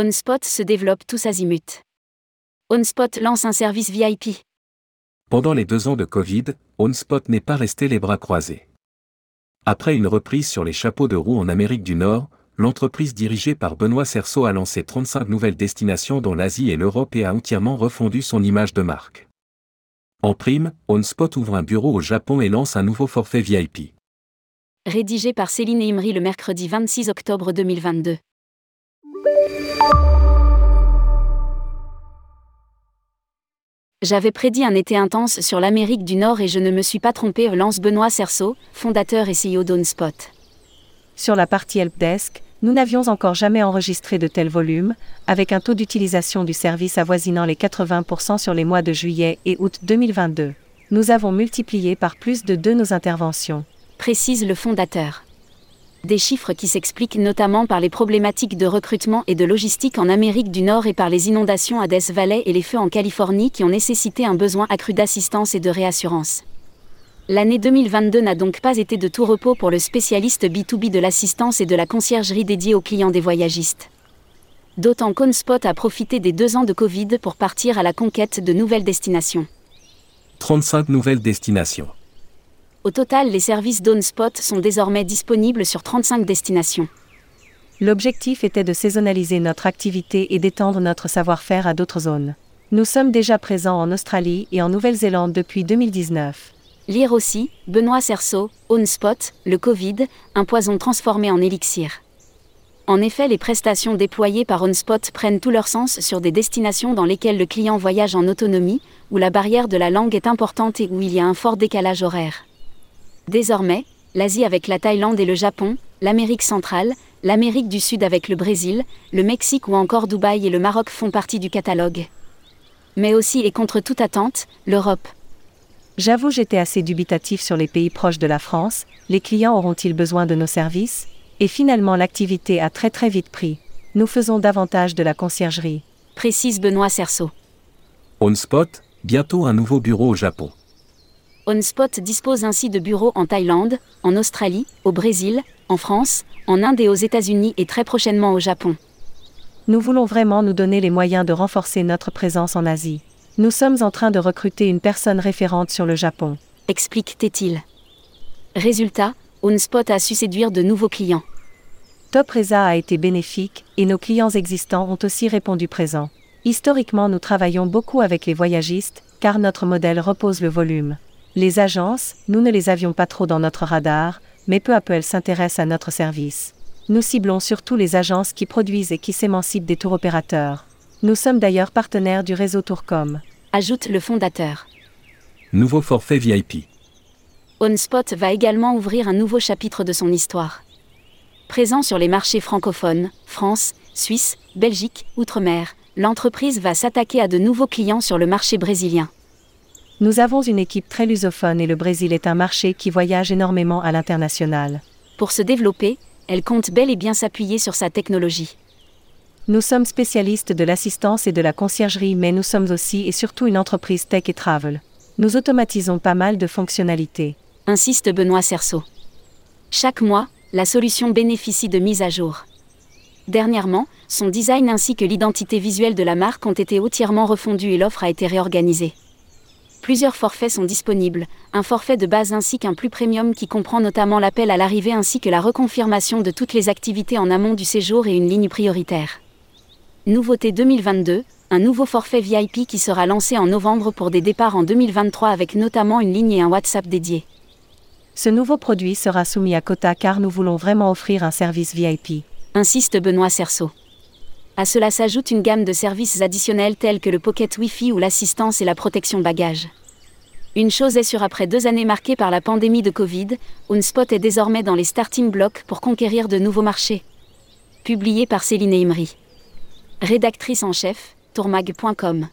OnSpot se développe tous azimuts. OnSpot lance un service VIP. Pendant les deux ans de Covid, OnSpot n'est pas resté les bras croisés. Après une reprise sur les chapeaux de roue en Amérique du Nord, l'entreprise dirigée par Benoît Cerceau a lancé 35 nouvelles destinations dont l'Asie et l'Europe et a entièrement refondu son image de marque. En prime, OnSpot ouvre un bureau au Japon et lance un nouveau forfait VIP. Rédigé par Céline Imri le mercredi 26 octobre 2022. J'avais prédit un été intense sur l'Amérique du Nord et je ne me suis pas trompé, lance Benoît Cerceau, fondateur et CEO d'OwnSpot. Sur la partie helpdesk, nous n'avions encore jamais enregistré de tels volumes, avec un taux d'utilisation du service avoisinant les 80% sur les mois de juillet et août 2022. Nous avons multiplié par plus de deux nos interventions. Précise le fondateur des chiffres qui s'expliquent notamment par les problématiques de recrutement et de logistique en Amérique du Nord et par les inondations à Death Valley et les feux en Californie qui ont nécessité un besoin accru d'assistance et de réassurance. L'année 2022 n'a donc pas été de tout repos pour le spécialiste B2B de l'assistance et de la conciergerie dédiée aux clients des voyagistes. D'autant qu'OnSpot a profité des deux ans de Covid pour partir à la conquête de nouvelles destinations. 35 nouvelles destinations. Au total, les services d'OnSpot sont désormais disponibles sur 35 destinations. L'objectif était de saisonnaliser notre activité et d'étendre notre savoir-faire à d'autres zones. Nous sommes déjà présents en Australie et en Nouvelle-Zélande depuis 2019. Lire aussi, Benoît Cerceau, OnSpot, le Covid, un poison transformé en élixir. En effet, les prestations déployées par OnSpot prennent tout leur sens sur des destinations dans lesquelles le client voyage en autonomie, où la barrière de la langue est importante et où il y a un fort décalage horaire. Désormais, l'Asie avec la Thaïlande et le Japon, l'Amérique centrale, l'Amérique du Sud avec le Brésil, le Mexique ou encore Dubaï et le Maroc font partie du catalogue. Mais aussi et contre toute attente, l'Europe. J'avoue j'étais assez dubitatif sur les pays proches de la France, les clients auront-ils besoin de nos services? Et finalement l'activité a très très vite pris. Nous faisons davantage de la conciergerie. Précise Benoît Cerceau. OnSpot, bientôt un nouveau bureau au Japon. OnSpot dispose ainsi de bureaux en Thaïlande, en Australie, au Brésil, en France, en Inde et aux États-Unis et très prochainement au Japon. Nous voulons vraiment nous donner les moyens de renforcer notre présence en Asie. Nous sommes en train de recruter une personne référente sur le Japon. Explique Tétil. Résultat, OnSpot a su séduire de nouveaux clients. Top Reza a été bénéfique et nos clients existants ont aussi répondu présent. Historiquement, nous travaillons beaucoup avec les voyagistes, car notre modèle repose le volume. Les agences, nous ne les avions pas trop dans notre radar, mais peu à peu elles s'intéressent à notre service. Nous ciblons surtout les agences qui produisent et qui s'émancipent des tours opérateurs. Nous sommes d'ailleurs partenaires du réseau Tourcom. Ajoute le fondateur. Nouveau forfait VIP. OnSpot va également ouvrir un nouveau chapitre de son histoire. Présent sur les marchés francophones, France, Suisse, Belgique, Outre-mer, l'entreprise va s'attaquer à de nouveaux clients sur le marché brésilien. Nous avons une équipe très lusophone et le Brésil est un marché qui voyage énormément à l'international. Pour se développer, elle compte bel et bien s'appuyer sur sa technologie. Nous sommes spécialistes de l'assistance et de la conciergerie, mais nous sommes aussi et surtout une entreprise tech et travel. Nous automatisons pas mal de fonctionnalités. Insiste Benoît Cerceau. Chaque mois, la solution bénéficie de mises à jour. Dernièrement, son design ainsi que l'identité visuelle de la marque ont été entièrement refondus et l'offre a été réorganisée. Plusieurs forfaits sont disponibles, un forfait de base ainsi qu'un plus premium qui comprend notamment l'appel à l'arrivée ainsi que la reconfirmation de toutes les activités en amont du séjour et une ligne prioritaire. Nouveauté 2022, un nouveau forfait VIP qui sera lancé en novembre pour des départs en 2023 avec notamment une ligne et un WhatsApp dédié. Ce nouveau produit sera soumis à quota car nous voulons vraiment offrir un service VIP. Insiste Benoît Cerceau. À cela s'ajoute une gamme de services additionnels tels que le Pocket Wi-Fi ou l'assistance et la protection bagages. Une chose est sûre après deux années marquées par la pandémie de Covid, Unspot est désormais dans les starting blocks pour conquérir de nouveaux marchés. Publié par Céline Imri. Rédactrice en chef, tourmag.com.